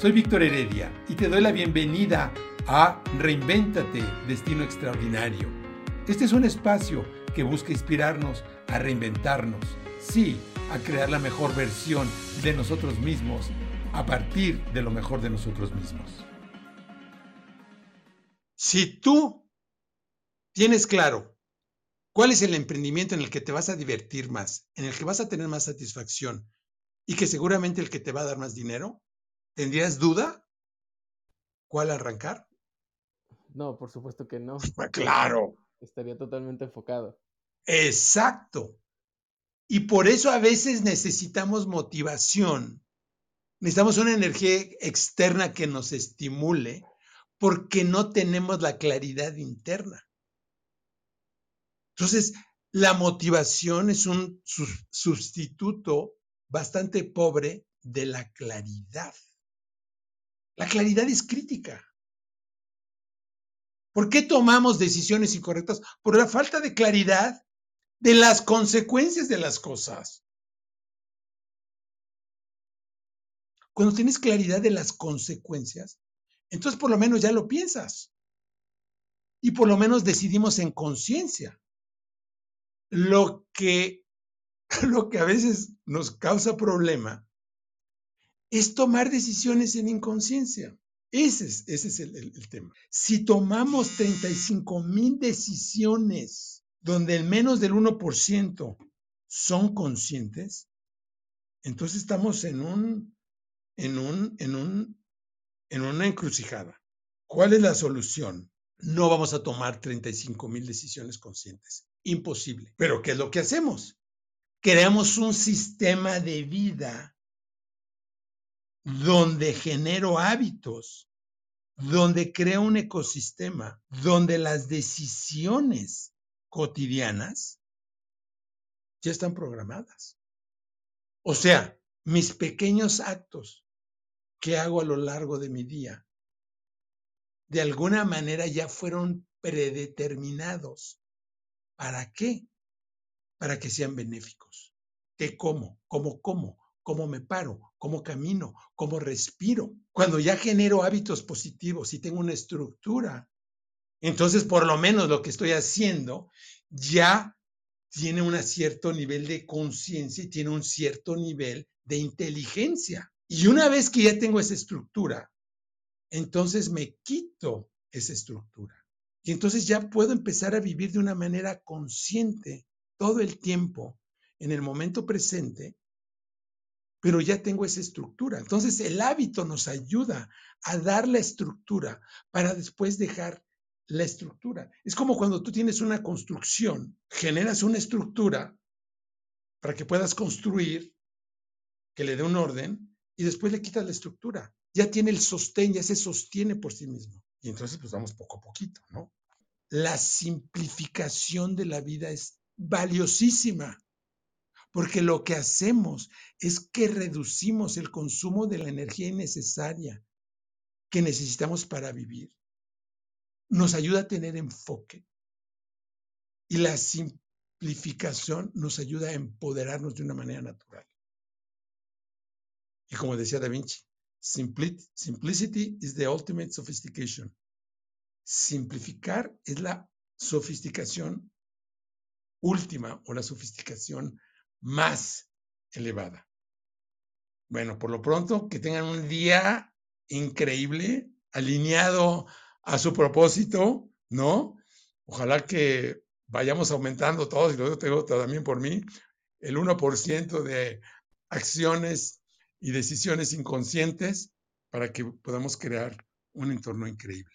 Soy Víctor Heredia y te doy la bienvenida a Reinvéntate, Destino Extraordinario. Este es un espacio que busca inspirarnos a reinventarnos, sí, a crear la mejor versión de nosotros mismos a partir de lo mejor de nosotros mismos. Si tú tienes claro cuál es el emprendimiento en el que te vas a divertir más, en el que vas a tener más satisfacción y que seguramente el que te va a dar más dinero, ¿tendrías duda cuál arrancar? No, por supuesto que no. Claro. Estaría totalmente enfocado. Exacto. Y por eso a veces necesitamos motivación. Necesitamos una energía externa que nos estimule porque no tenemos la claridad interna. Entonces, la motivación es un sustituto bastante pobre de la claridad. La claridad es crítica. ¿Por qué tomamos decisiones incorrectas? Por la falta de claridad de las consecuencias de las cosas. Cuando tienes claridad de las consecuencias, entonces por lo menos ya lo piensas. Y por lo menos decidimos en conciencia. Lo que, lo que a veces nos causa problema es tomar decisiones en inconsciencia. Ese es, ese es el, tema. Si tomamos 35 mil decisiones donde el menos del 1% son conscientes, entonces estamos en en una encrucijada. ¿Cuál es la solución? No vamos a tomar 35 mil decisiones conscientes. Imposible. Pero ¿qué es lo que hacemos? Creamos un sistema de vida donde genero hábitos, donde creo un ecosistema, donde las decisiones cotidianas ya están programadas. O sea, mis pequeños actos que hago a lo largo de mi día, de alguna manera ya fueron predeterminados. ¿Para qué? Para que sean benéficos. ¿Qué como? ¿Cómo como? Cómo me paro, cómo camino, cómo respiro. Cuando ya genero hábitos positivos y tengo una estructura, entonces por lo menos lo que estoy haciendo ya tiene un cierto nivel de conciencia y tiene un cierto nivel de inteligencia. Y una vez que ya tengo esa estructura, entonces me quito esa estructura. Y entonces ya puedo empezar a vivir de una manera consciente todo el tiempo, en el momento presente, pero ya tengo esa estructura. Entonces el hábito nos ayuda a dar la estructura para después dejar la estructura. Es como cuando tú tienes una construcción, generas una estructura para que puedas construir, que le dé un orden, y después le quitas la estructura. Ya tiene el sostén, ya se sostiene por sí mismo. Y entonces pues vamos poco a poquito, ¿no? La simplificación de la vida es valiosísima porque lo que hacemos es que reducimos el consumo de la energía innecesaria que necesitamos para vivir. Nos ayuda a tener enfoque. Y la simplificación nos ayuda a empoderarnos de una manera natural. Y como decía Da Vinci, simplicity is the ultimate sophistication. Simplificar es la sofisticación última o la sofisticación más elevada. Bueno, por lo pronto, que tengan un día increíble, alineado a su propósito, ¿no? Ojalá que vayamos aumentando todos, y lo tengo también por mí, el 1% de acciones y decisiones inconscientes para que podamos crear un entorno increíble.